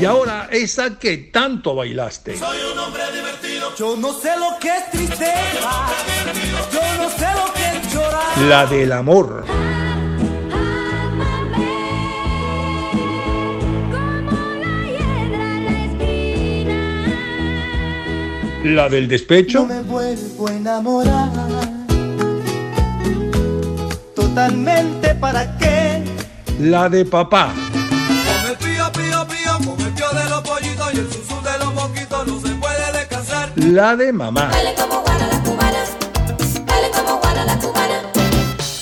Y ahora esa que tanto bailaste. Soy un hombre divertido. Yo no sé lo que es tristeza. Yo no sé lo que es llorar. La del amor. La del despecho. No me vuelvo a enamorar. Totalmente para qué. La de papá. La de mamá. Dale como guana la cubana, dale como guana la cubana.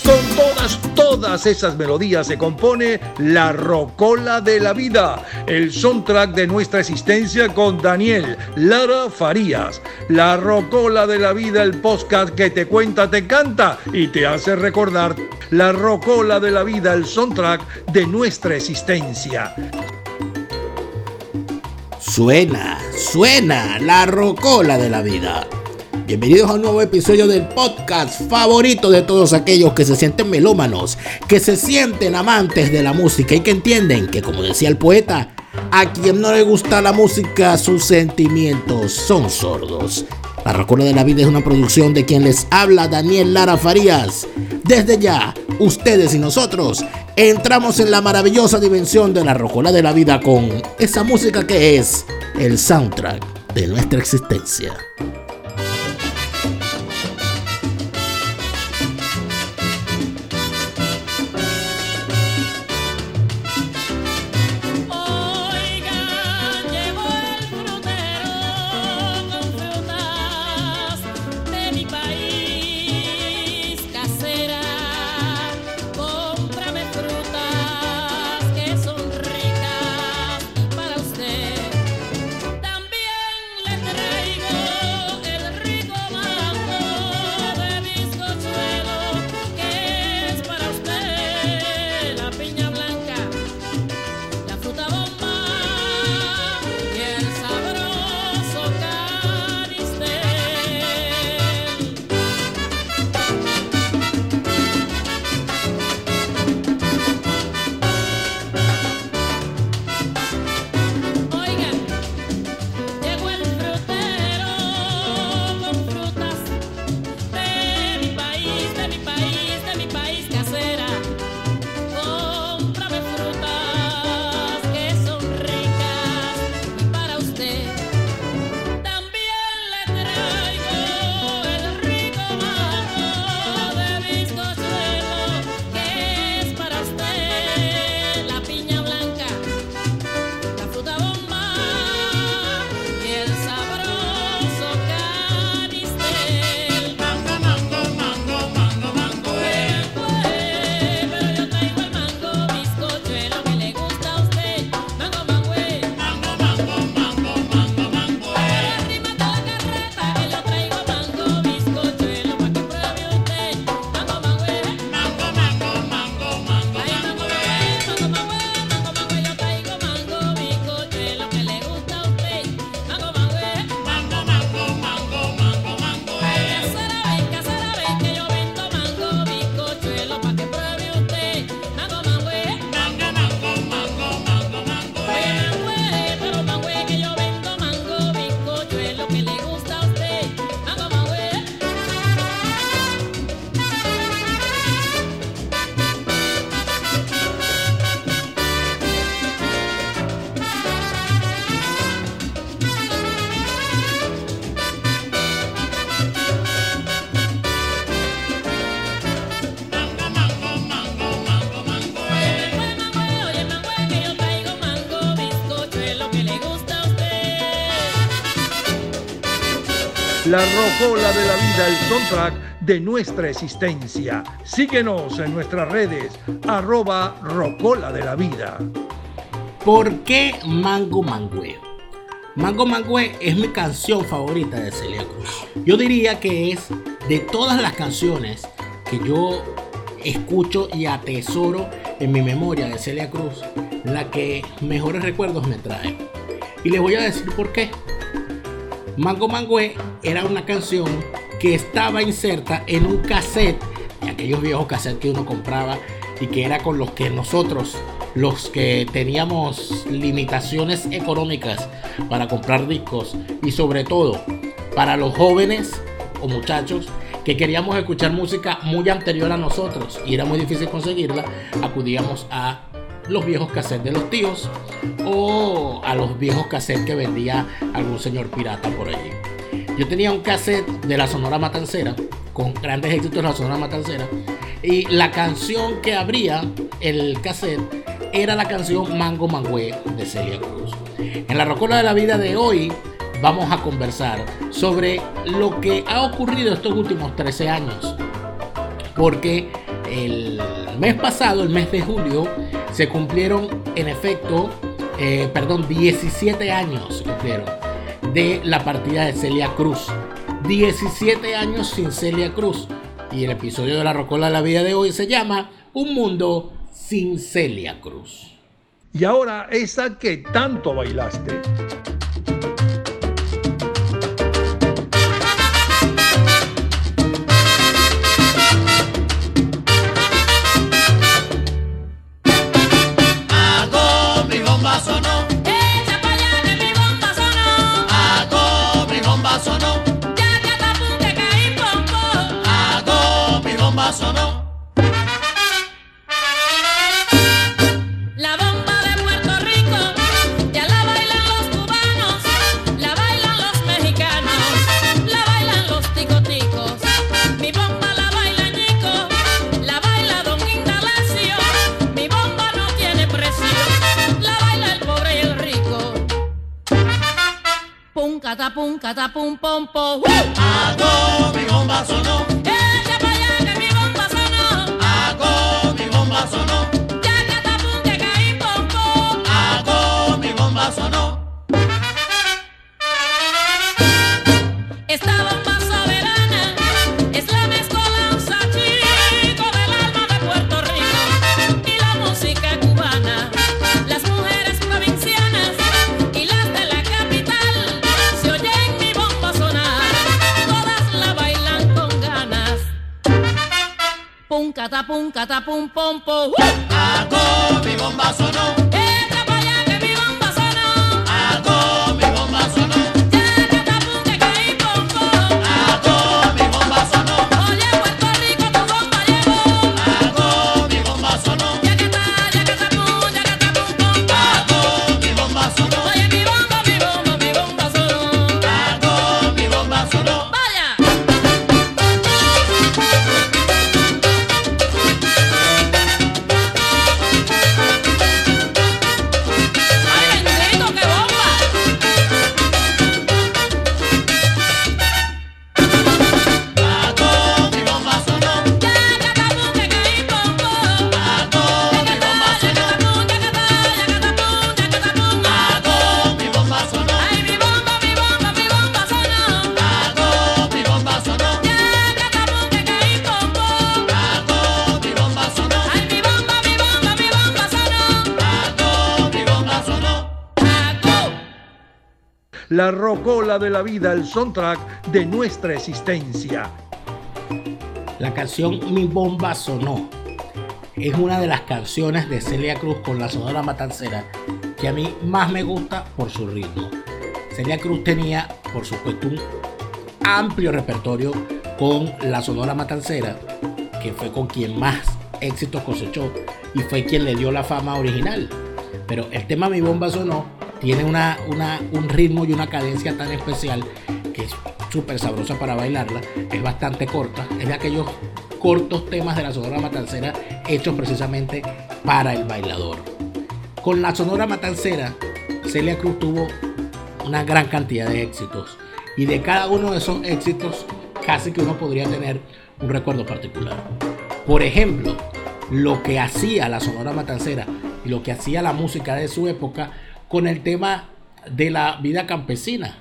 Con todas, todas esas melodías se compone La Rocola de la Vida, el soundtrack de nuestra existencia con Daniel Lara Farías. La Rocola de la Vida, el podcast que te cuenta, te canta y te hace recordar. La Rocola de la Vida, el soundtrack de nuestra existencia. Suena, suena la rocola de la vida. Bienvenidos a un nuevo episodio del podcast favorito de todos aquellos que se sienten melómanos, que se sienten amantes de la música y que entienden que, como decía el poeta, a quien no le gusta la música, sus sentimientos son sordos. La Rocola de la Vida es una producción de quien les habla Daniel Lara Farías. Desde ya, ustedes y nosotros entramos en la maravillosa dimensión de la Rocola de la Vida con esa música que es el soundtrack de nuestra existencia. La Rocola de la Vida, el soundtrack de nuestra existencia. Síguenos en nuestras redes, arroba Rocola de la Vida. ¿Por qué Mango Mangüe? Mango Mangüe es mi canción favorita de Celia Cruz. Yo diría que es de todas las canciones que yo escucho y atesoro en mi memoria de Celia Cruz, la que mejores recuerdos me trae. Y les voy a decir por qué. Mango Mangüe era una canción que estaba inserta en un cassette, de aquellos viejos cassettes que uno compraba y que era con los que nosotros, los que teníamos limitaciones económicas para comprar discos y sobre todo para los jóvenes o muchachos que queríamos escuchar música muy anterior a nosotros y era muy difícil conseguirla, acudíamos a los viejos cassettes de los tíos o a los viejos cassettes que vendía algún señor pirata por allí. Yo tenía un cassette de la Sonora Matancera con grandes éxitos de la Sonora Matancera y la canción que abría el cassette era la canción Mango Mangüe de Celia Cruz. En la Rocola de la Vida de hoy vamos a conversar sobre lo que ha ocurrido estos últimos 13 años. Porque el mes pasado, el mes de julio, se cumplieron en efecto, eh, perdón, 17 años se cumplieron de la partida de Celia Cruz. 17 años sin Celia Cruz. Y el episodio de la Rocola de la Vida de hoy se llama Un mundo sin Celia Cruz. Y ahora esa que tanto bailaste. Pum cata pum cata pum pom pom. ¡uh! Hago mi bomba sonó, campo. ¡Uh! De la vida, el soundtrack de nuestra existencia. La canción Mi Bomba Sonó es una de las canciones de Celia Cruz con la Sonora Matancera que a mí más me gusta por su ritmo. Celia Cruz tenía, por supuesto, un amplio repertorio con la Sonora Matancera, que fue con quien más éxitos cosechó y fue quien le dio la fama original. Pero el tema Mi Bomba Sonó tiene una, una- un ritmo y una cadencia tan especial que es súper sabrosa para bailarla, es bastante corta, es de aquellos cortos temas de la Sonora Matancera hechos precisamente para el bailador. Con la Sonora Matancera, Celia Cruz tuvo una gran cantidad de éxitos y de cada uno de esos éxitos casi que uno podría tener un recuerdo particular. Por ejemplo, lo que hacía la Sonora Matancera y lo que hacía la música de su época con el tema de la vida campesina.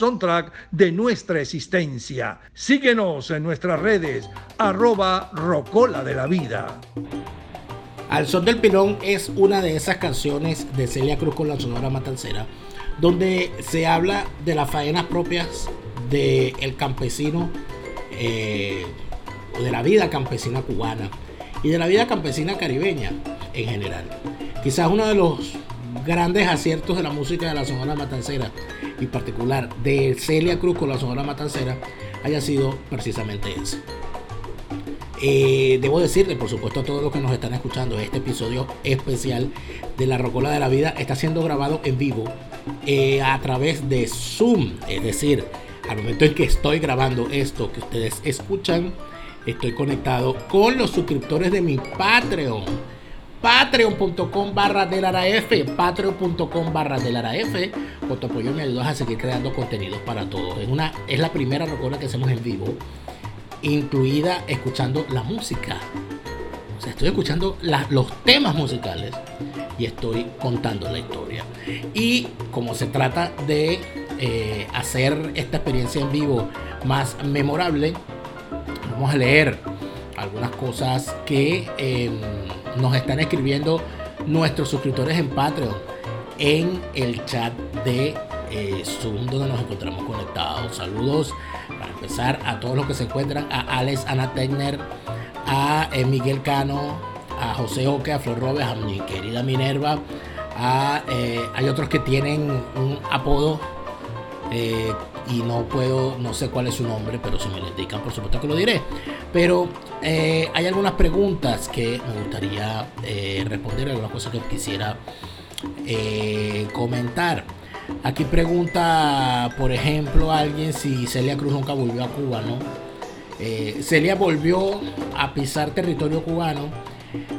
Soundtrack de nuestra existencia. Síguenos en nuestras redes, arroba rocola de la vida. Al son del pilón es una de esas canciones de Celia Cruz con la Sonora Matancera, donde se habla de las faenas propias del campesino, eh, de la vida campesina cubana y de la vida campesina caribeña en general. Quizás uno de los grandes aciertos de la música de la Sonora Matancera, y particular de Celia Cruz con la Sonora Matancera, haya sido precisamente ese. Eh, debo decirle, por supuesto, a todos los que nos están escuchando, este episodio especial de La Rocola de la Vida está siendo grabado en vivo eh, a través de Zoom. Es decir, al momento en que estoy grabando esto que ustedes escuchan, estoy conectado con los suscriptores de mi Patreon. Patreon.com barra F Patreon.com barra F Con tu apoyo me ayudas a seguir creando contenidos para todos. Es, una, es la primera rocola que hacemos en vivo incluida escuchando la música. O sea, estoy escuchando la- los temas musicales y estoy contando la historia. Y como se trata de eh, hacer esta experiencia en vivo más memorable, vamos a leer algunas cosas que eh, nos están escribiendo nuestros suscriptores en Patreon en el chat de eh, Zoom donde nos encontramos conectados. Saludos para empezar a todos los que se encuentran, a Alex Ana Tegner, a eh, Miguel Cano, a José Oque, a Flor Robes, a mi querida Minerva, a, eh, hay otros que tienen un apodo y no puedo, no sé cuál es su nombre, pero si me lo indican, por supuesto que lo diré. Pero eh, hay algunas preguntas que me gustaría eh, responder, algunas cosas que quisiera eh, comentar. Aquí pregunta, por ejemplo, alguien si Celia Cruz nunca volvió a Cuba, ¿no? Celia volvió a pisar territorio cubano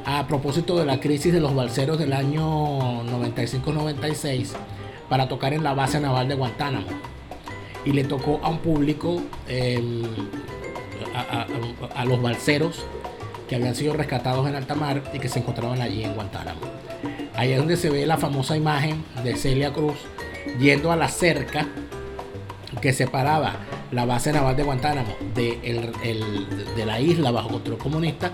a propósito de la crisis de los balseros del año 95-96 para tocar en la base naval de Guantánamo. Y le tocó a un público, a, los balseros que habían sido rescatados en alta mar y que se encontraban allí en Guantánamo. Ahí es donde se ve la famosa imagen de Celia Cruz yendo a la cerca que separaba la base naval de Guantánamo de la isla bajo control comunista,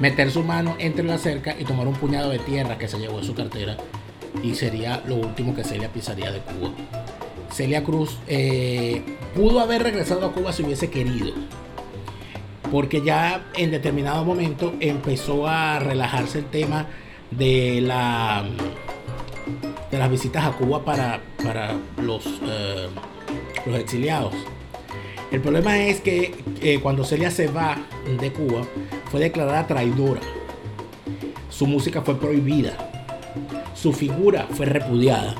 meter su mano entre la cerca y tomar un puñado de tierra que se llevó en su cartera y sería lo último que Celia pisaría de Cuba. Celia Cruz eh, pudo haber regresado a Cuba si hubiese querido, porque ya en determinado momento empezó a relajarse el tema de la de las visitas a Cuba para, para los, eh, los exiliados. El problema es que eh, cuando Celia se va de Cuba fue declarada traidora. Su música fue prohibida. Su figura fue repudiada.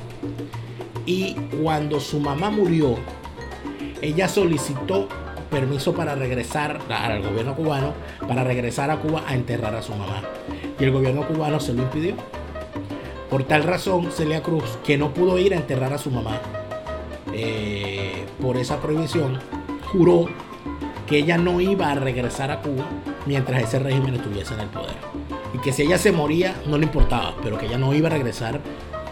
Y cuando su mamá murió, ella solicitó permiso para regresar al gobierno cubano, para regresar a Cuba a enterrar a su mamá. Y el gobierno cubano se lo impidió. Por tal razón, Celia Cruz, que no pudo ir a enterrar a su mamá eh, por esa prohibición, juró que ella no iba a regresar a Cuba mientras ese régimen estuviese en el poder. Y que si ella se moría, no le importaba, pero que ella no iba a regresar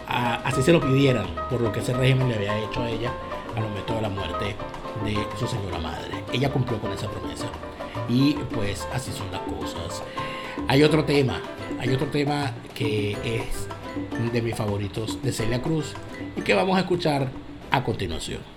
a- así se lo pidieran por lo que ese régimen le había hecho a ella al momento de la muerte de su señora madre. Ella cumplió con esa promesa. Y pues así son las cosas. Hay otro tema, hay otro tema que es de mis favoritos de Celia Cruz y que vamos a escuchar a continuación.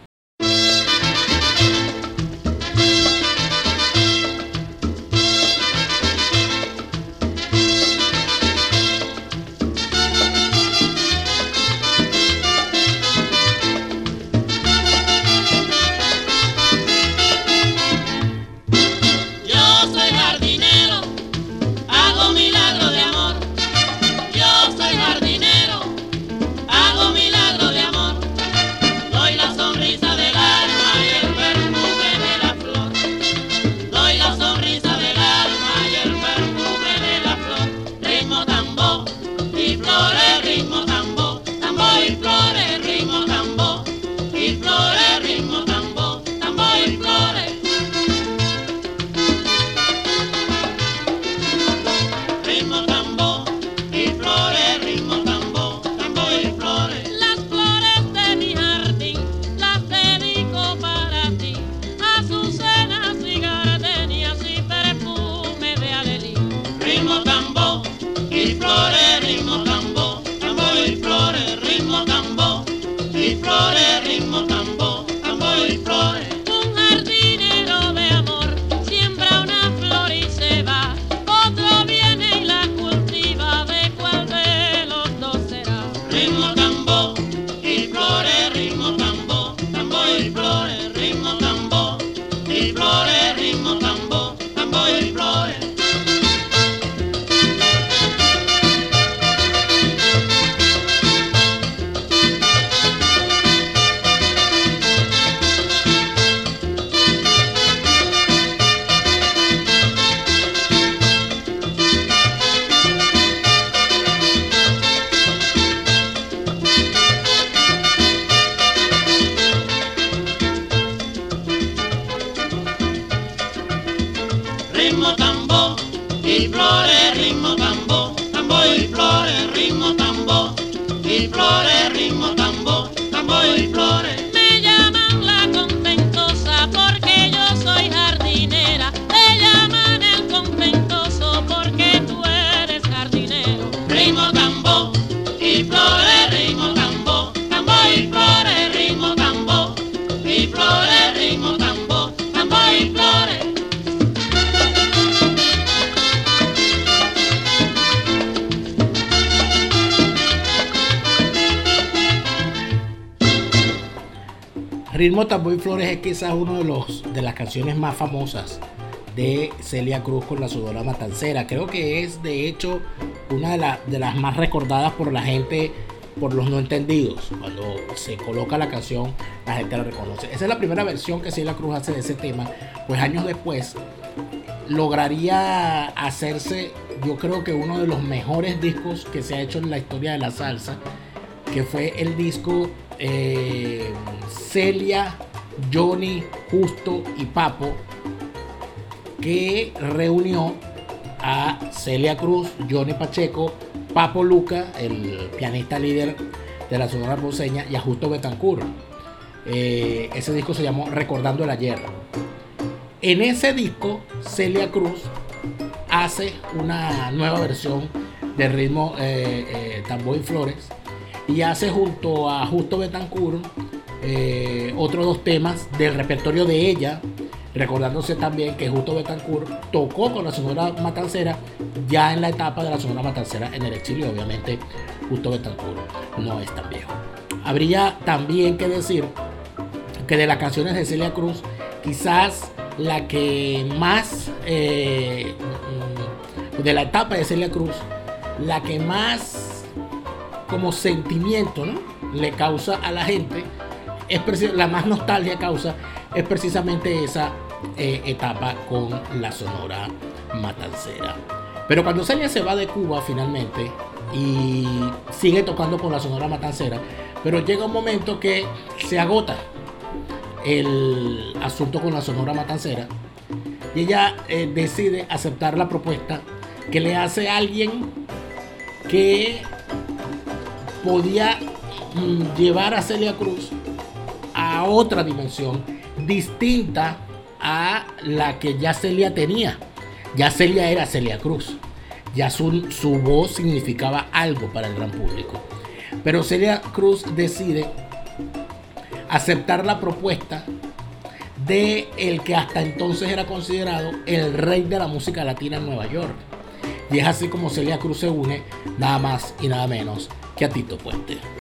Flores es quizás uno de los de las canciones más famosas de Celia Cruz con la Sudora Matancera. Creo que es de hecho una de, la- de las más recordadas por la gente, por los no entendidos. Cuando se coloca la canción, la gente la reconoce. Esa es la primera versión que Celia Cruz hace de ese tema. Pues años después lograría hacerse yo creo que uno de los mejores discos que se ha hecho en la historia de la salsa, que fue el disco eh, Celia, Johnny, Justo y Papo, que reunió a Celia Cruz, Johnny Pacheco, Papo Luca, el pianista líder de la Sonora Roseña, y a Justo Betancourt. Eh, ese disco se llamó Recordando el Ayer. En ese disco, Celia Cruz hace una nueva versión de ritmo eh, eh, tambor y flores y hace junto a Justo Betancourt eh, otros dos temas del repertorio de ella, recordándose también que Justo Betancourt tocó con la Sonora Matancera ya en la etapa de la Sonora Matancera en el exilio, obviamente Justo Betancourt no es tan viejo. Habría también que decir que de las canciones de Celia Cruz, quizás la que más, eh, de la etapa de Celia Cruz, la que más como sentimiento ¿no? le causa a la gente, es la más nostalgia causa, es precisamente esa eh, etapa con la Sonora Matancera. Pero cuando Celia se va de Cuba finalmente y sigue tocando con la Sonora Matancera, pero llega un momento que se agota el asunto con la Sonora Matancera y ella eh, decide aceptar la propuesta que le hace alguien que podía mm, llevar a Celia Cruz a otra dimensión distinta a la que ya Celia tenía. Ya Celia era Celia Cruz. Ya su, su voz significaba algo para el gran público. Pero Celia Cruz decide aceptar la propuesta de el que hasta entonces era considerado el rey de la música latina en Nueva York. Y es así como Celia Cruz se une nada más y nada menos que a Tito Puente.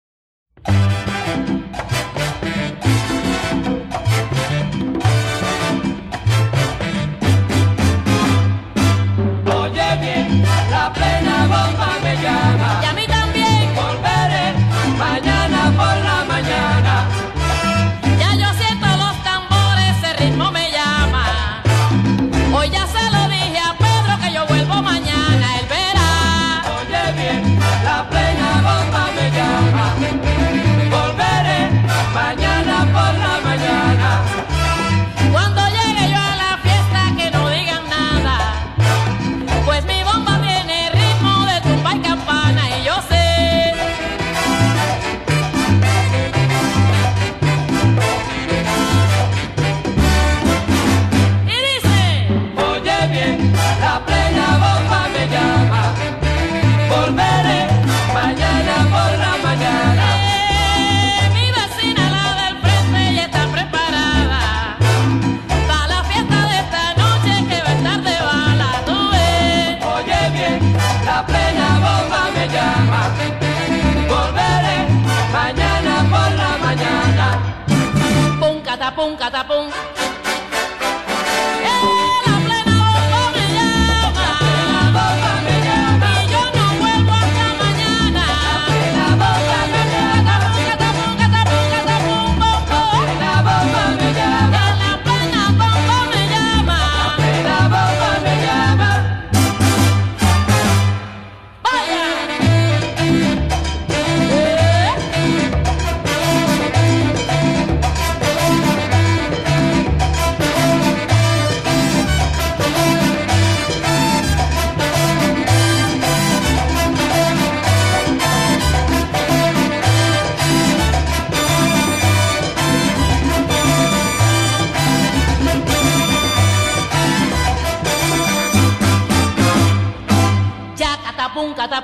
Catapum, catapum.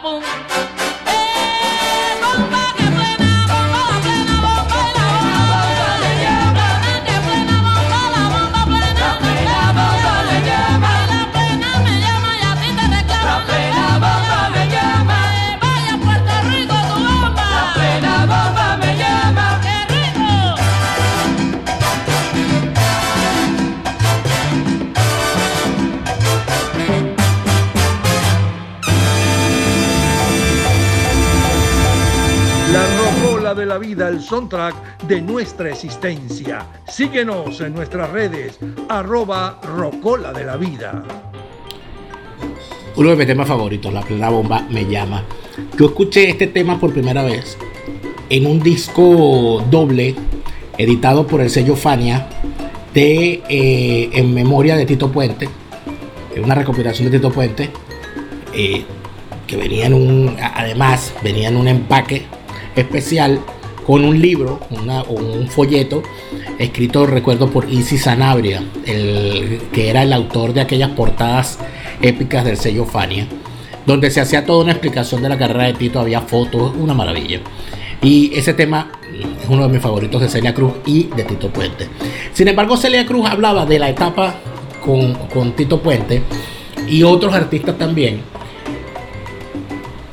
Catapum, de la vida, el soundtrack de nuestra existencia. Síguenos en nuestras redes, arroba rocola de la vida. uno de mis temas favoritos, La plena bomba me llama. Yo escuché este tema por primera vez en un disco doble editado por el sello Fania de eh, En Memoria de Tito Puente, una recopilación de Tito Puente, eh, que venía en un, además venía en un empaque especial con un libro, un folleto escrito, recuerdo, por Isi Sanabria, el, que era el autor de aquellas portadas épicas del sello Fania, donde se hacía toda una explicación de la carrera de Tito, había fotos, una maravilla. Y ese tema es uno de mis favoritos de Celia Cruz y de Tito Puente. Sin embargo, Celia Cruz hablaba de la etapa con, con Tito Puente y otros artistas también.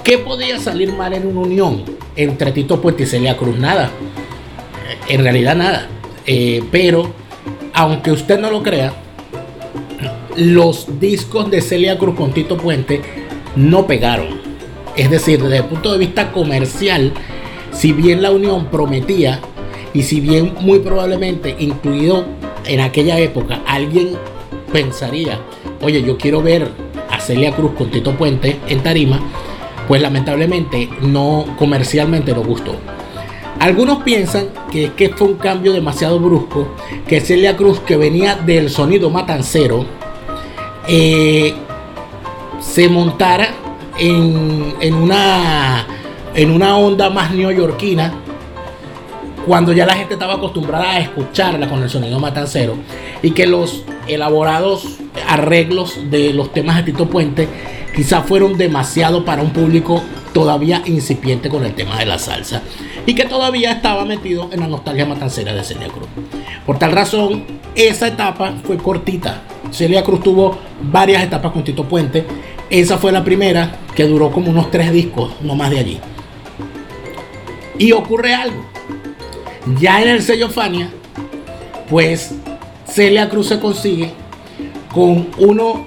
¿Qué podía salir mal en una unión entre Tito Puente y Celia Cruz? Nada. En realidad nada. Eh, pero, aunque usted no lo crea, los discos de Celia Cruz con Tito Puente no pegaron. Es decir, desde el punto de vista comercial, si bien la unión prometía y si bien muy probablemente incluido en aquella época alguien pensaría, oye, yo quiero ver a Celia Cruz con Tito Puente en tarima, pues lamentablemente no comercialmente no gustó. Algunos piensan que, que fue un cambio demasiado brusco, que Celia Cruz, que venía del sonido matancero, eh, se montara en, en, una, en una onda más neoyorquina, cuando ya la gente estaba acostumbrada a escucharla con el sonido matancero, y que los elaborados arreglos de los temas de Tito Puente quizás fueron demasiado para un público todavía incipiente con el tema de la salsa y que todavía estaba metido en la nostalgia matancera de Celia Cruz. Por tal razón, esa etapa fue cortita. Celia Cruz tuvo varias etapas con Tito Puente. Esa fue la primera que duró como unos tres discos, no más de allí. Y ocurre algo. Ya en el sello Fania, pues Celia Cruz se consigue con uno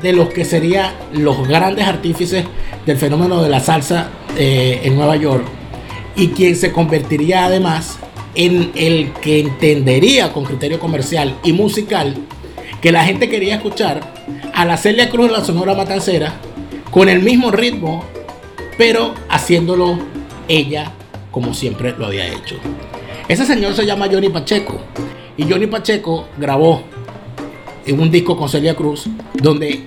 de los que sería los grandes artífices del fenómeno de la salsa eh, en Nueva York y quien se convertiría además en el que entendería con criterio comercial y musical que la gente quería escuchar a la Celia Cruz de la Sonora Matancera con el mismo ritmo, pero haciéndolo ella como siempre lo había hecho. Ese señor se llama Johnny Pacheco y Johnny Pacheco grabó en un disco con Celia Cruz donde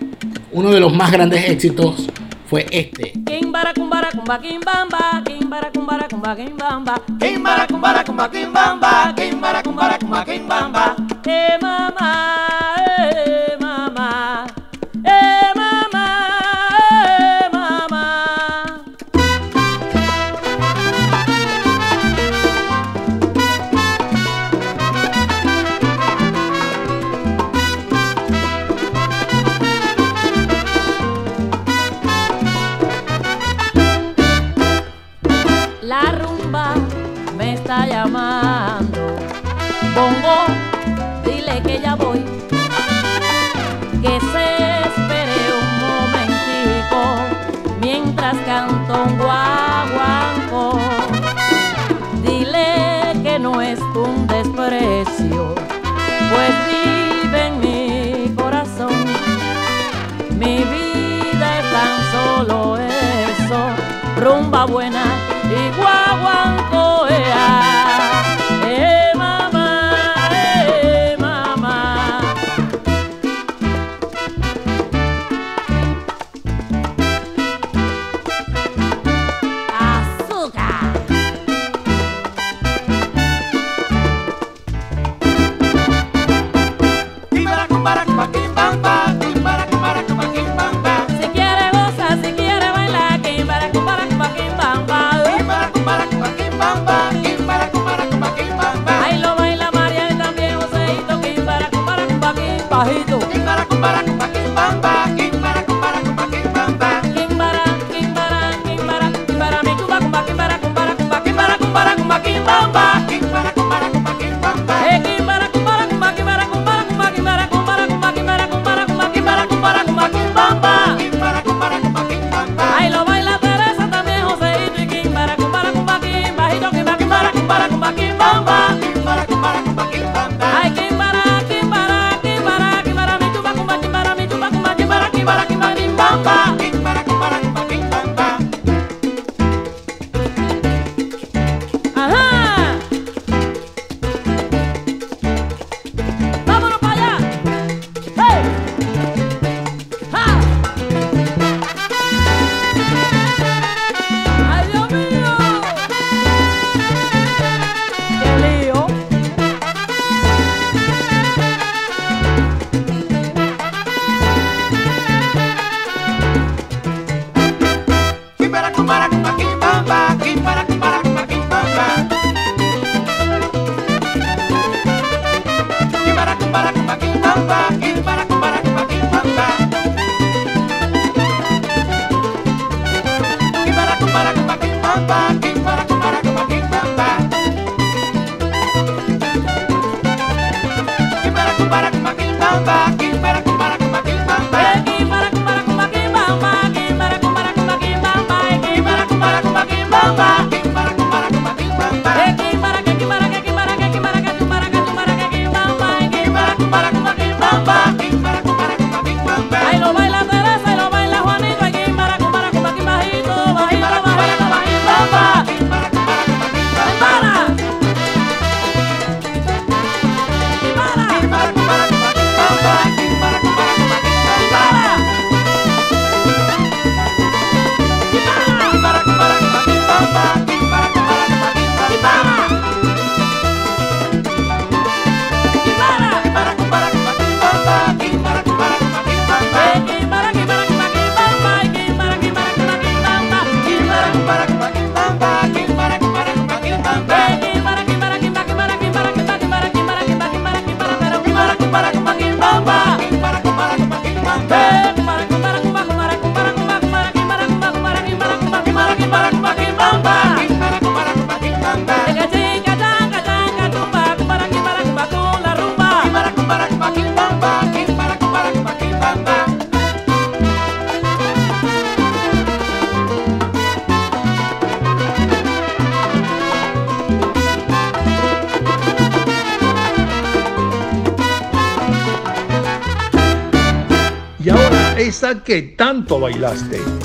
uno de los más grandes éxitos fue este. Kumbara rumba buena que tanto bailaste.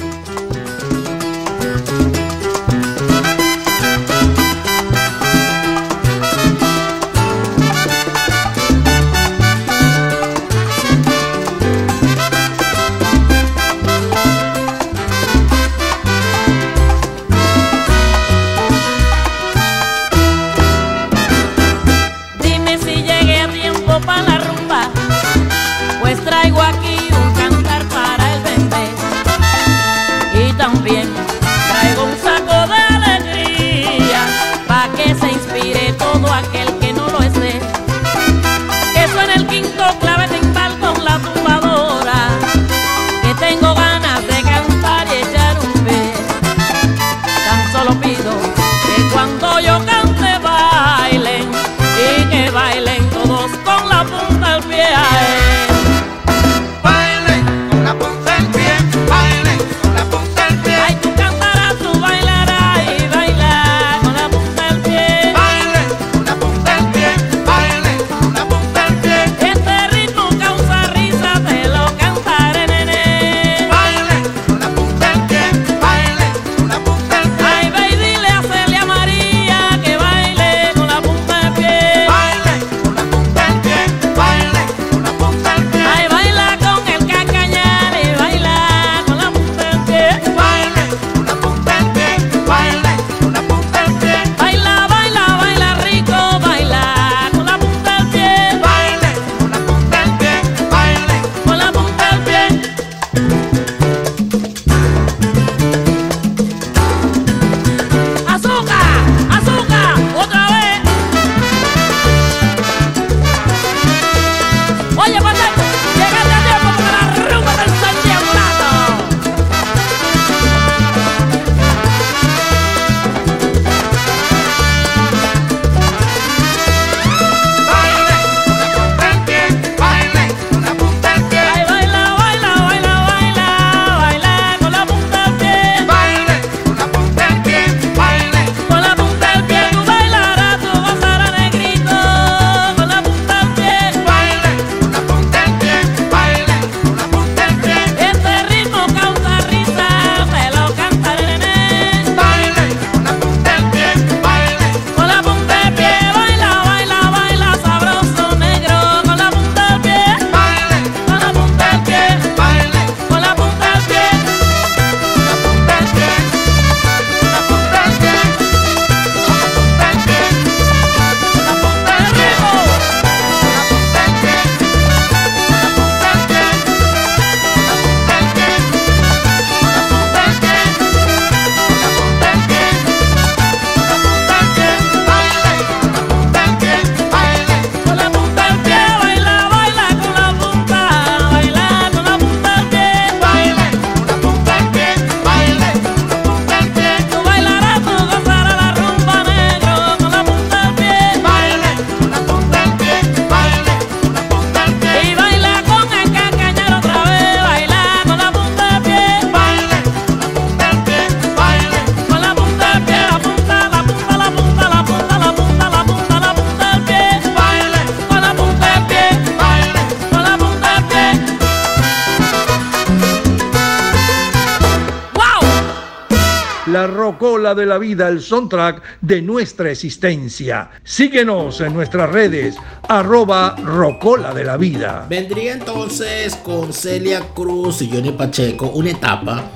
La vida, el soundtrack de nuestra existencia. Síguenos en nuestras redes, arroba rocola de la vida. Vendría entonces con Celia Cruz y Johnny Pacheco una etapa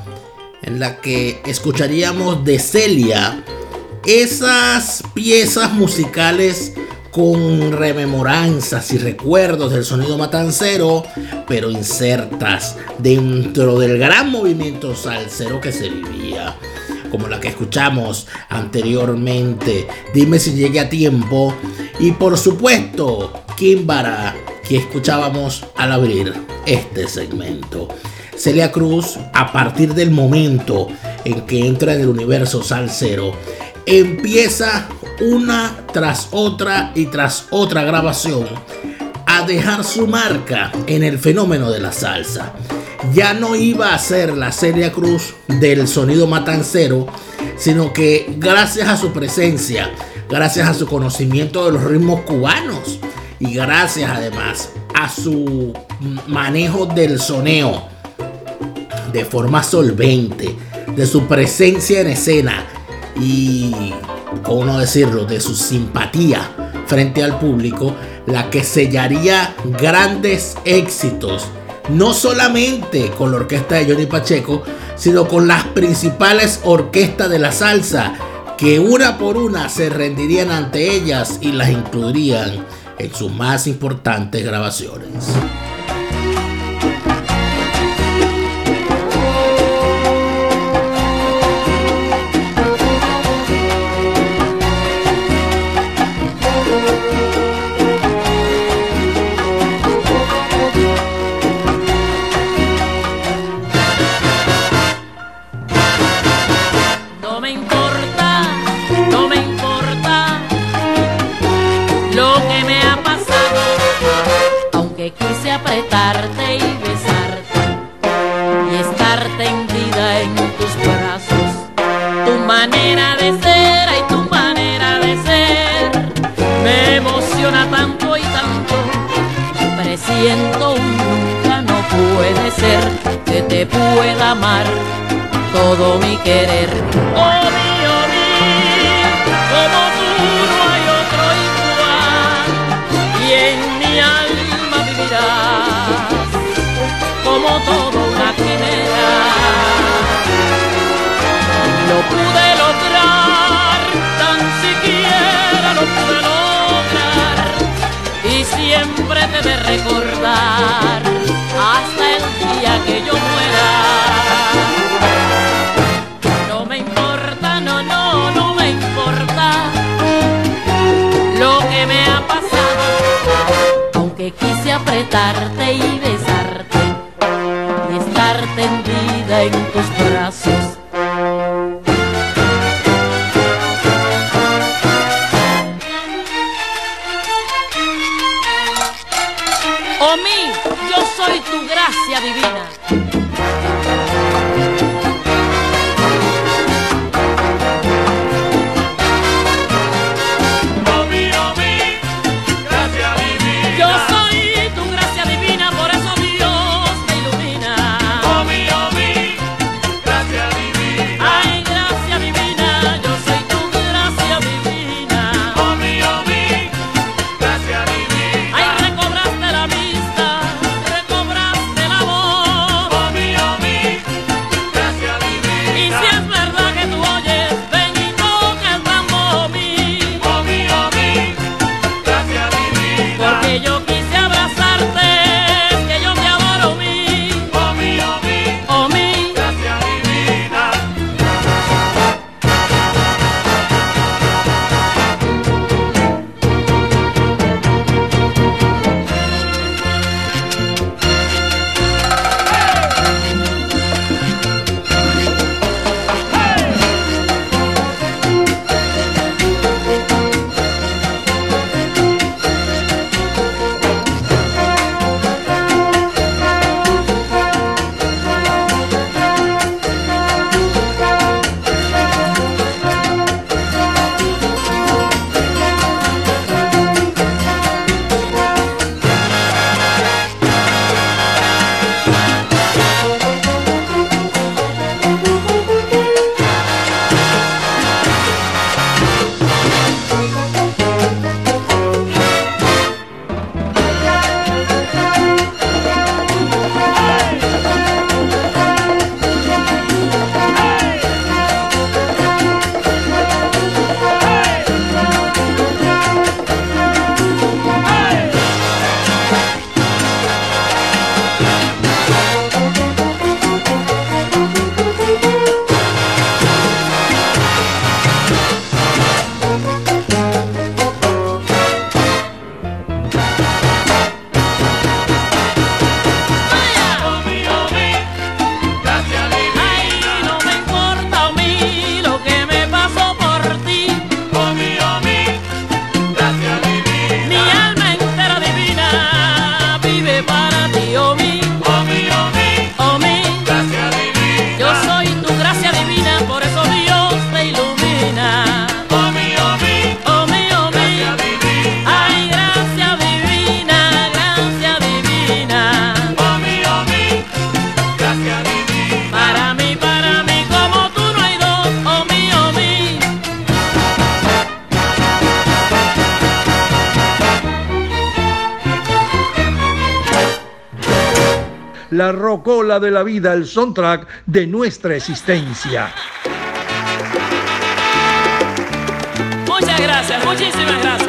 en la que escucharíamos de Celia esas piezas musicales con rememoranzas y recuerdos del sonido matancero, pero insertas dentro del gran movimiento salsero que se vivía, como la que escuchamos anteriormente, Dime si llegue a tiempo, y por supuesto, Kimbara, que escuchábamos al abrir este segmento. Celia Cruz, a partir del momento en que entra en el universo salsero, empieza una tras otra y tras otra grabación a dejar su marca en el fenómeno de la salsa. Ya no iba a ser la Celia Cruz del sonido matancero, sino que gracias a su presencia, gracias a su conocimiento de los ritmos cubanos y gracias además a su manejo del soneo de forma solvente, de su presencia en escena y, cómo no decirlo, de su simpatía frente al público, la que sellaría grandes éxitos, no solamente con la orquesta de Johnny Pacheco, sino con las principales orquestas de la salsa, que una por una se rendirían ante ellas y las incluirían en sus más importantes grabaciones. Quise apretarte y besarte. Y estar tendida en tus de la vida, el soundtrack de nuestra existencia. Muchas gracias, muchísimas gracias.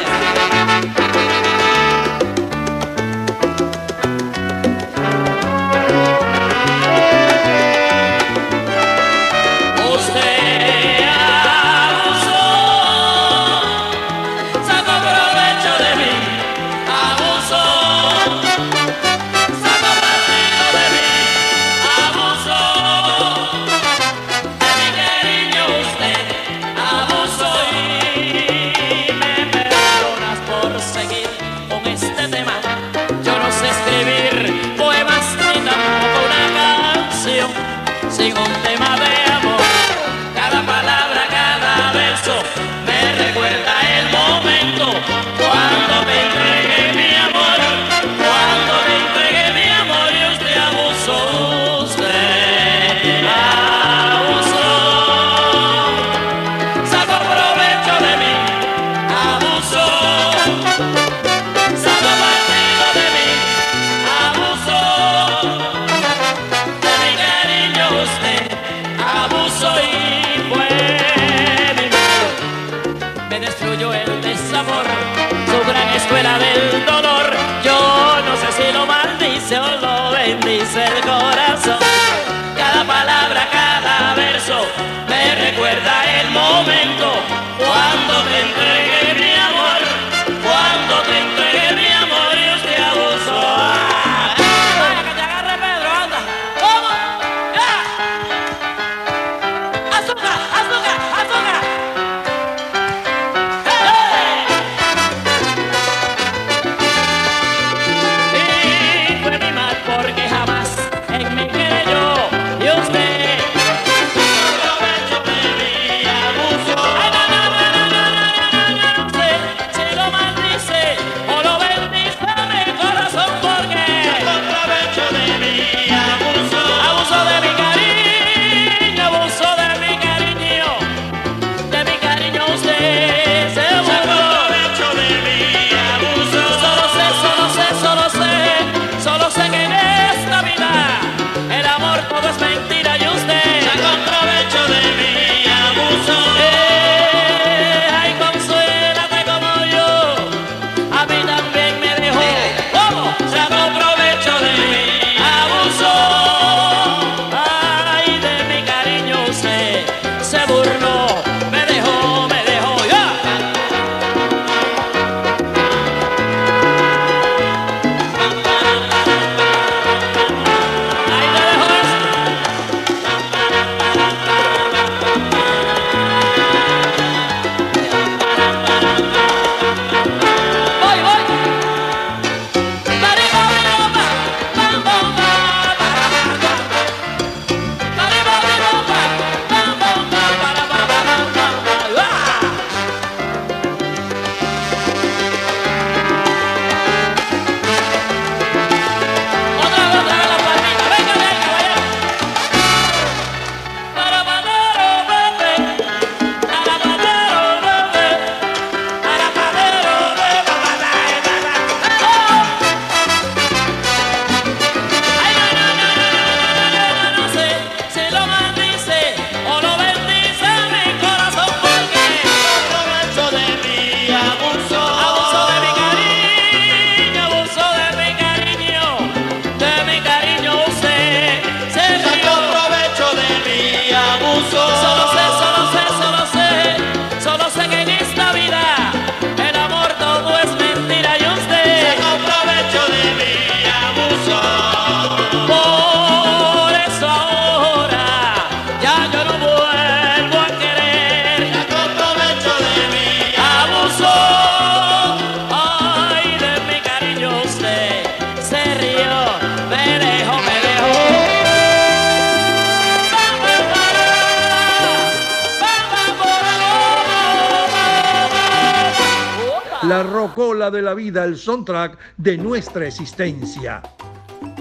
de la vida, el soundtrack de nuestra existencia.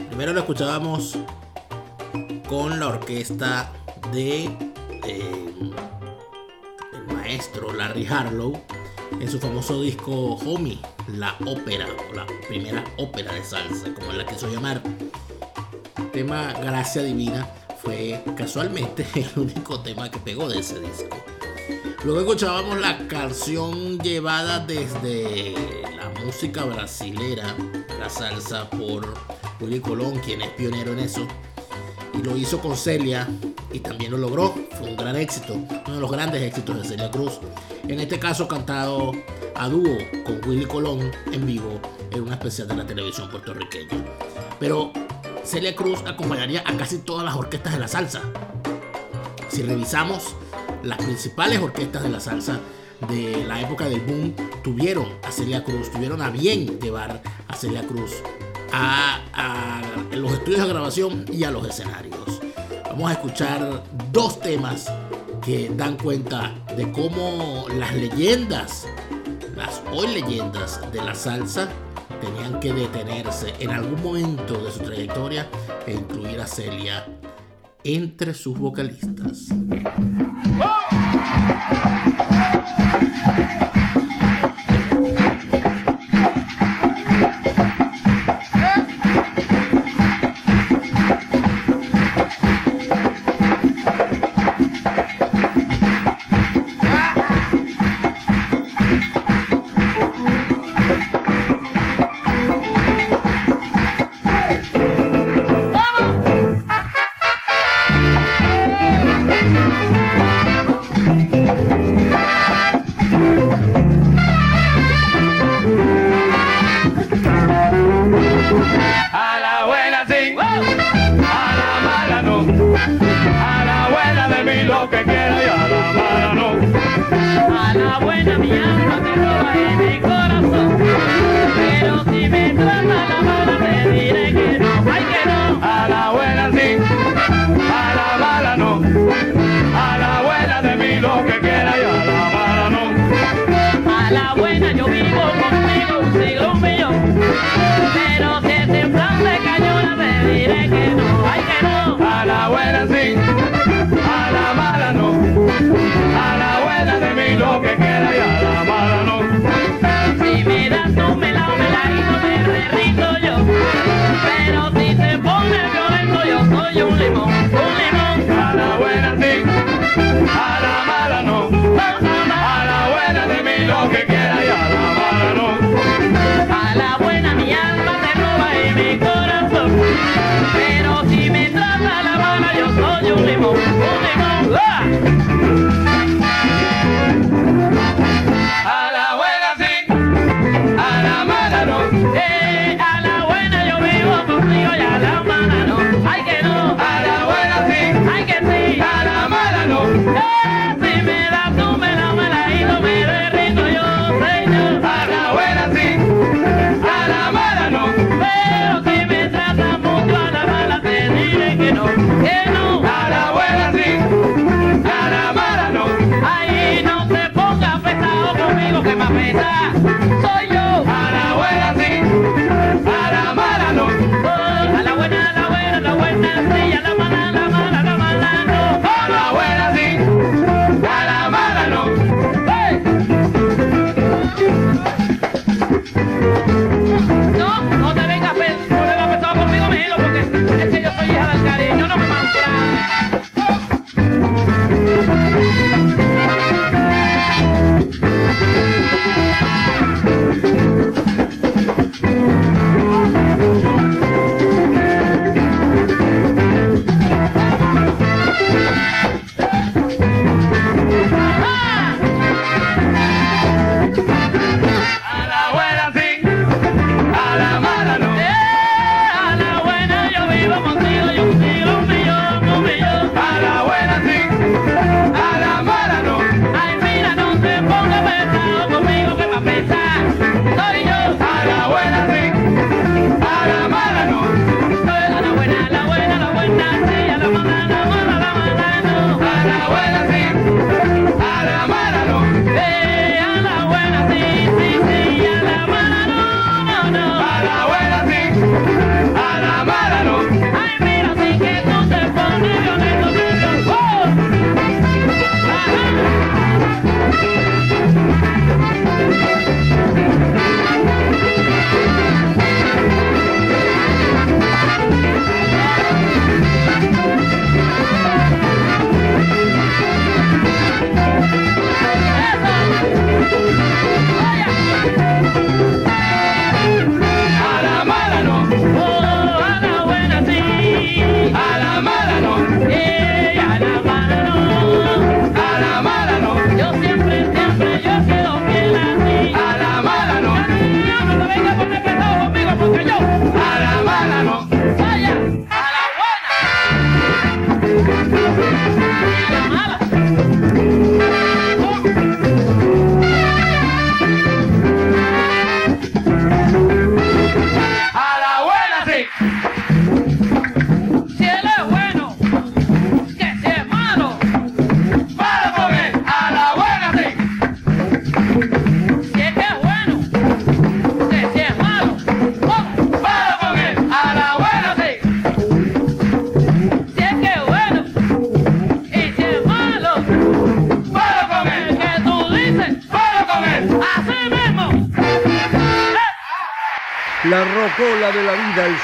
Primero lo escuchábamos con la orquesta de eh, el maestro Larry Harlow en su famoso disco Homie, la ópera o la primera ópera de salsa, como la quiso llamar. El tema Gracia Divina fue casualmente el único tema que pegó de ese disco. Luego escuchábamos la canción llevada desde música brasilera, la salsa, por Willy Colón, quien es pionero en eso. Y lo hizo con Celia y también lo logró. Fue un gran éxito, uno de los grandes éxitos de Celia Cruz. En este caso cantado a dúo con Willy Colón en vivo en una especial de la televisión puertorriqueña. Pero Celia Cruz acompañaría a casi todas las orquestas de la salsa. Si revisamos las principales orquestas de la salsa de la época del boom, tuvieron a Celia Cruz, tuvieron a bien llevar a Celia Cruz a, los estudios de grabación y a los escenarios. Vamos a escuchar dos temas que dan cuenta de cómo las leyendas, las hoy leyendas de la salsa, tenían que detenerse en algún momento de su trayectoria e incluir a Celia entre sus vocalistas. A no. A la buena mi alma te roba en mi corazón. Pero si me trata la mala te diré que no, ay que no. A la buena sí, a la mala no. A la buena de mí lo que quiera y a la mala no. A la buena yo vivo contigo un siglo millón. Pero si ese plan de cañona te diré que no, ay que no. A la buena sí, soy un limón, un limón. A la buena sí, a la mala no. A la buena de mí lo que quiera y a la mala no. A la buena mi alma te roba y mi corazón. Pero si me trata la mala yo soy un limón.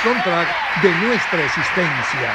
soundtrack de nuestra existencia.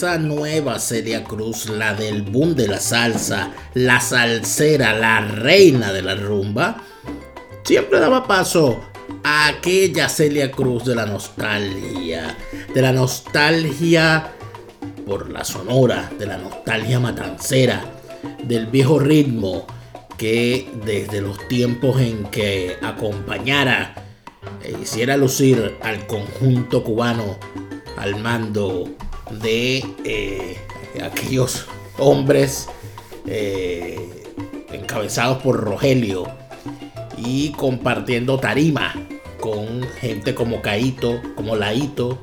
esa nueva Celia Cruz, la del boom de la salsa, la salsera, la reina de la rumba, siempre daba paso a aquella Celia Cruz de la nostalgia, de la nostalgia por la sonora, de la nostalgia matancera, del viejo ritmo que desde los tiempos en que acompañara e hiciera lucir al conjunto cubano al mando de eh, aquellos hombres eh, encabezados por Rogelio y compartiendo tarima con gente como Caito, como Laito,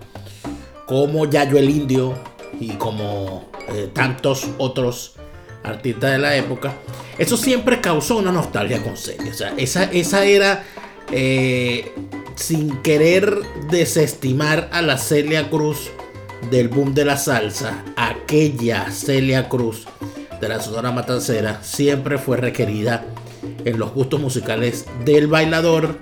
como Yayo el Indio y como eh, tantos otros artistas de la época. Eso siempre causó una nostalgia con Celia. O sea, esa, esa era sin querer desestimar a la Celia Cruz del boom de la salsa, aquella Celia Cruz de la Sonora Matancera siempre fue requerida en los gustos musicales del bailador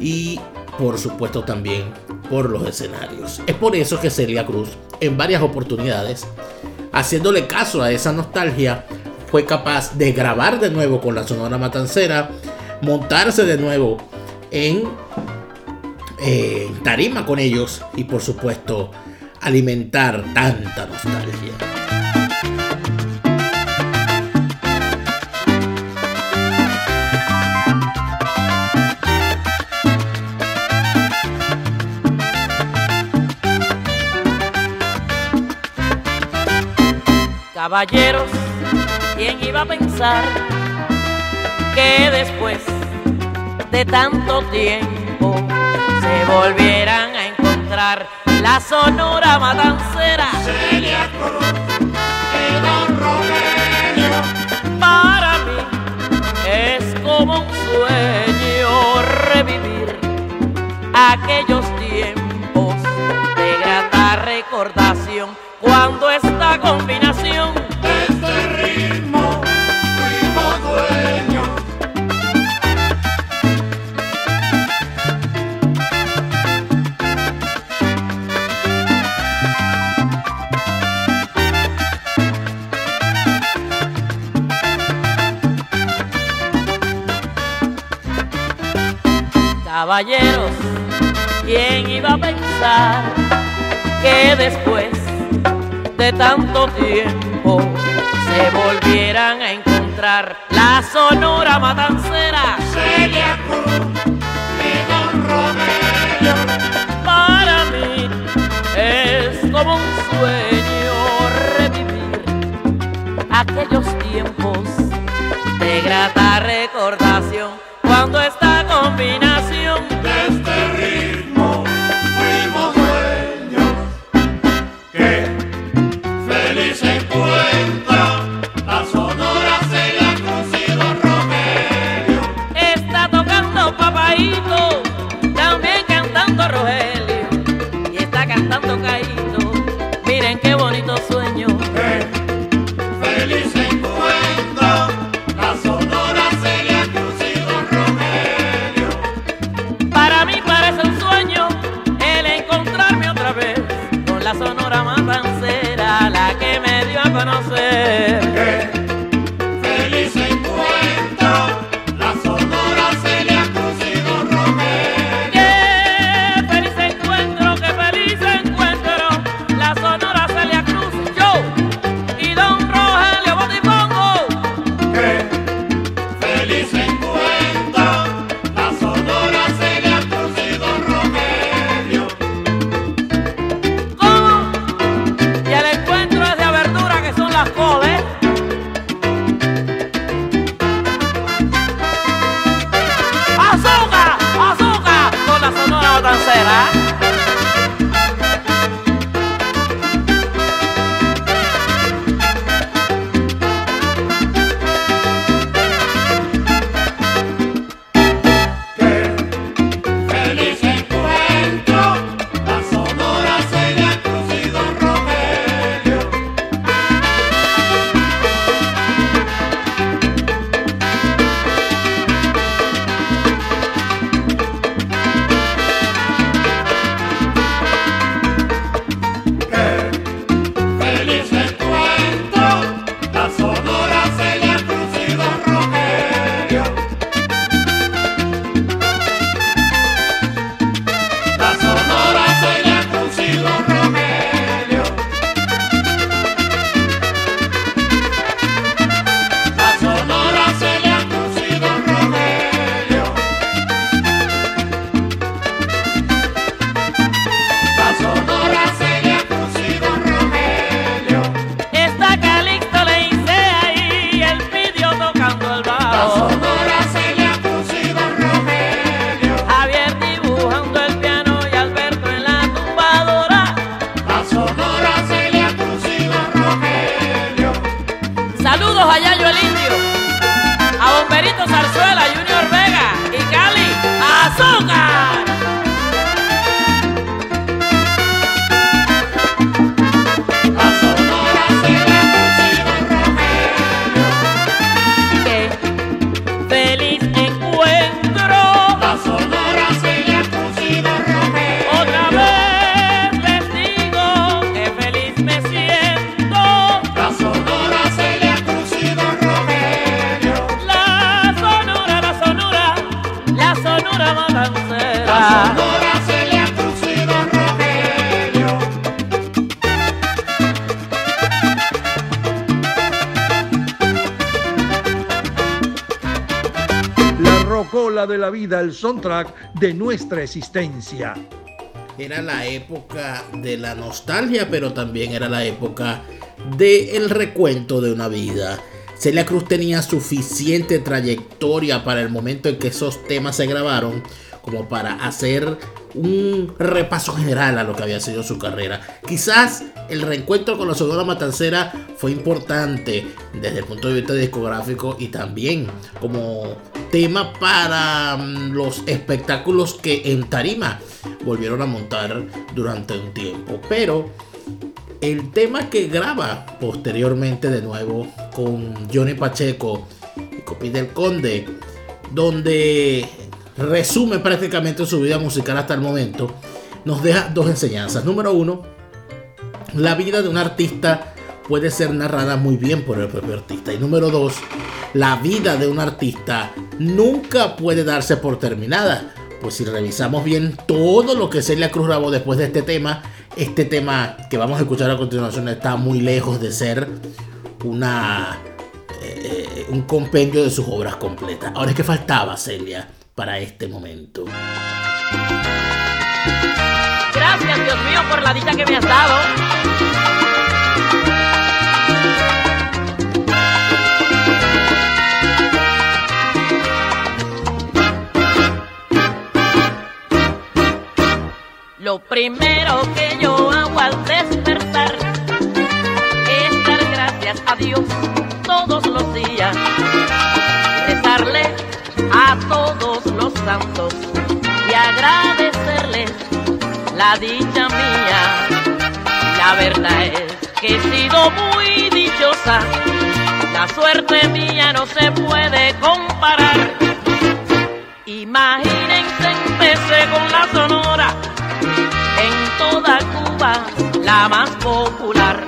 y por supuesto también por los escenarios. Es por eso que Celia Cruz en varias oportunidades, haciéndole caso a esa nostalgia, fue capaz de grabar de nuevo con la Sonora Matancera, montarse de nuevo en, eh, tarima con ellos y por supuesto alimentar tanta nostalgia. Caballeros, ¿quién iba a pensar que después de tanto tiempo se volvieran a encontrar la sonora matancera? Para mí es como un sueño revivir aquellos tiempos de grata recordación cuando esta combinación Caballeros, ¿quién iba a pensar que después de tanto tiempo se volvieran a encontrar la sonora matancera? Celia Cruz y Don Rogelio. Para mí es como un sueño revivir aquellos tiempos de grata recordación cuando esta combinación soundtrack de nuestra existencia. Era la época de la nostalgia, pero también era la época del recuento de una vida. Celia Cruz tenía suficiente trayectoria para el momento en que esos temas se grabaron como para hacer un repaso general a lo que había sido su carrera. Quizás el reencuentro con la Sonora Matancera fue importante desde el punto de vista discográfico y también como tema para mm, los espectáculos que en Tarima volvieron a montar durante un tiempo. Pero el tema que graba posteriormente de nuevo con Johnny Pacheco y Copi del Conde, donde resume prácticamente su vida musical hasta el momento, nos deja dos enseñanzas. Número uno, la vida de un artista puede ser narrada muy bien por el propio artista. Y número dos, la vida de un artista nunca puede darse por terminada. Pues si revisamos bien todo lo que Celia Cruz grabó después de este tema, este tema que vamos a escuchar a continuación está muy lejos de ser una eh, un compendio de sus obras completas. Ahora es que faltaba Celia para este momento. Gracias, Dios mío, por la dicha que me has dado. Lo primero que yo hago al despertar es dar gracias a Dios todos los días, rezarle a todos los santos y agradecerles la dicha mía. La verdad es que he sido muy dichosa, la suerte mía no se puede comparar. Imagínense, empecé con la sonora, Cuba la más popular.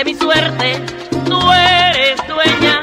De mi suerte tú eres dueña.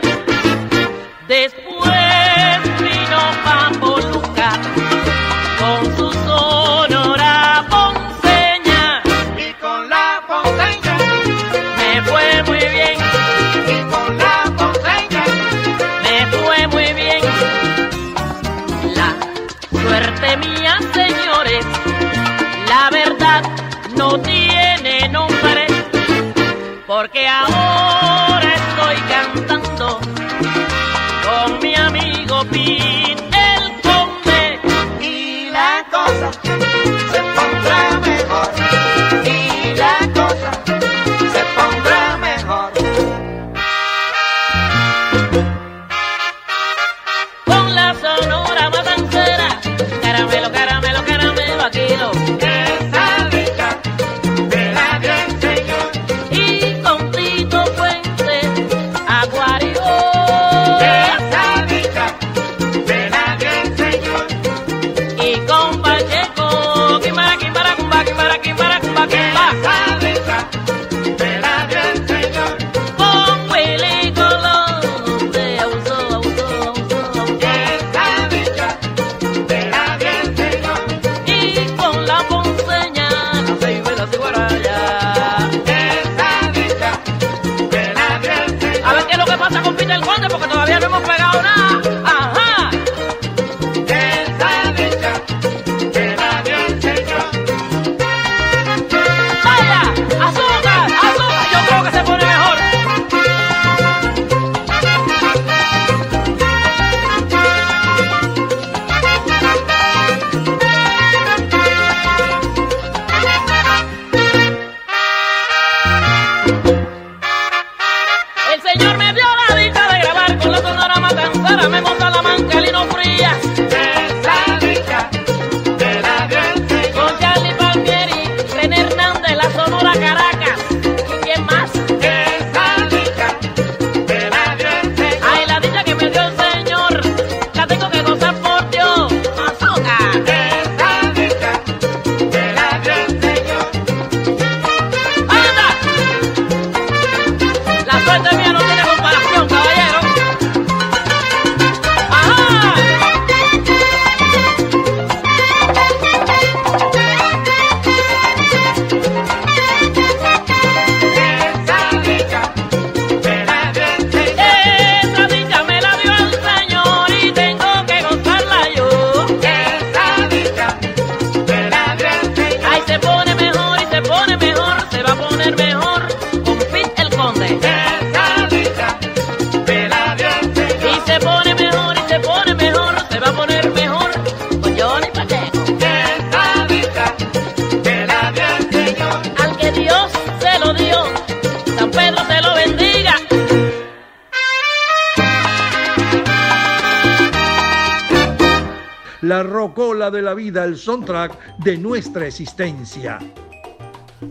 La rocola de la vida, el soundtrack de nuestra existencia.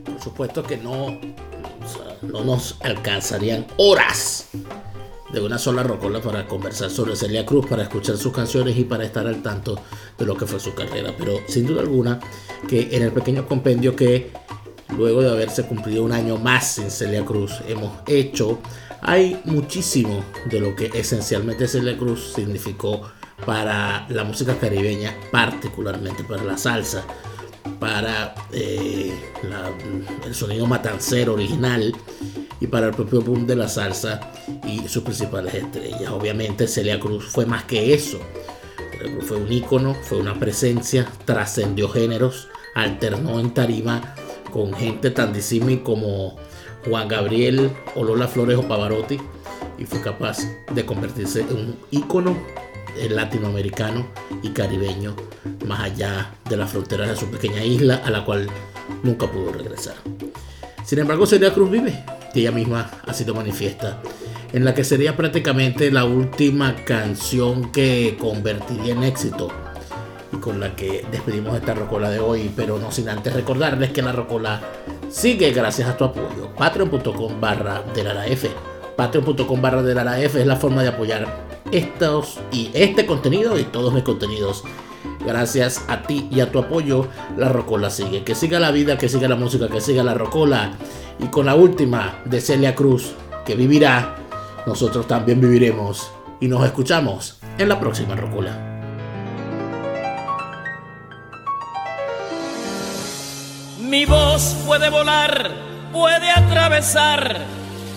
Por supuesto que no, no nos alcanzarían horas de una sola rocola para conversar sobre Celia Cruz, para escuchar sus canciones y para estar al tanto de lo que fue su carrera. Pero sin duda alguna que en el pequeño compendio que luego de haberse cumplido un año más sin Celia Cruz hemos hecho, hay muchísimo de lo que esencialmente Celia Cruz significó para la música caribeña, particularmente para la salsa para eh, el sonido matancero original y para el propio boom de la salsa y sus principales estrellas. Obviamente Celia Cruz fue más que eso. Fue un ícono, fue una presencia, trascendió géneros, alternó en tarima con gente tan disímil como Juan Gabriel o Lola Flores o Pavarotti y fue capaz de convertirse en un ícono latinoamericano y caribeño más allá de las fronteras de su pequeña isla a la cual nunca pudo regresar. Sin embargo, Celia Cruz vive, que ella misma ha sido manifiesta, en la que sería prácticamente la última canción que convertiría en éxito y con la que despedimos esta rocola de hoy, pero no sin antes recordarles que la rocola sigue gracias a tu apoyo. Patreon.com barra de la F. Patreon.com barra de la F es la forma de apoyar estos y este contenido y todos mis contenidos. Gracias a ti y a tu apoyo, la rocola sigue. Que siga la vida, que siga la música, que siga la rocola. Y con la última de Celia Cruz, que vivirá, nosotros también viviremos. Y nos escuchamos en la próxima rocola. Mi voz puede volar, puede atravesar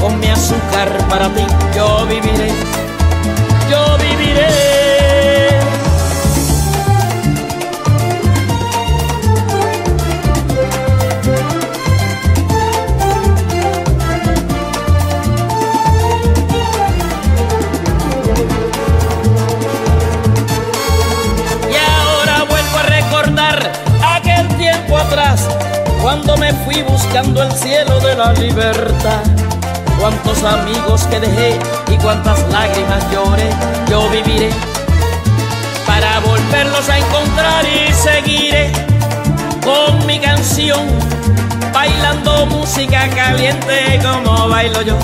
con mi azúcar para ti, yo viviré, yo viviré. Y ahora vuelvo a recordar aquel tiempo atrás, cuando me fui buscando el cielo de la libertad. Cuántos amigos que dejé y cuántas lágrimas lloré, yo viviré para volverlos a encontrar y seguiré con mi canción, bailando música caliente como bailo yo.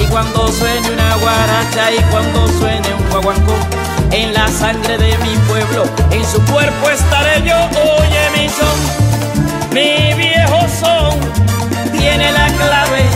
Y cuando suene una guaracha y cuando suene un guaguancó, en la sangre de mi pueblo, en su cuerpo estaré yo. Oye mi son, mi viejo son, tiene la clave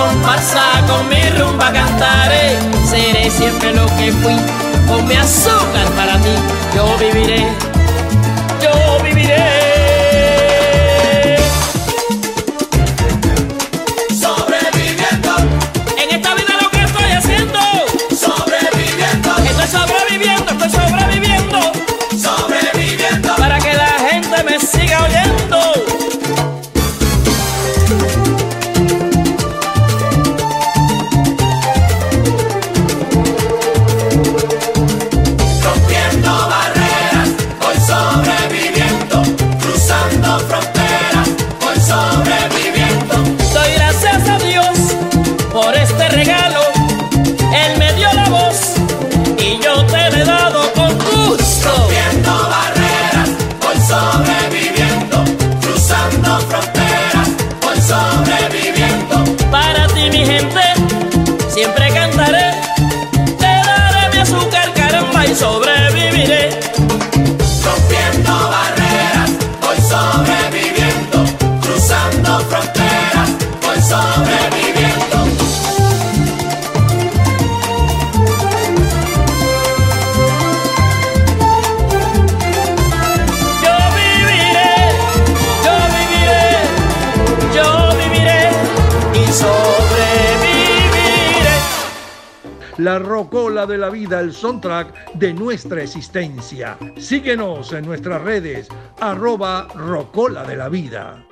Comparsa con mi rumba cantaré, seré siempre lo que fui, con mi azúcar para ti, yo viviré, de la vida, el soundtrack de nuestra existencia. Síguenos en nuestras redes, arroba rocola de la vida.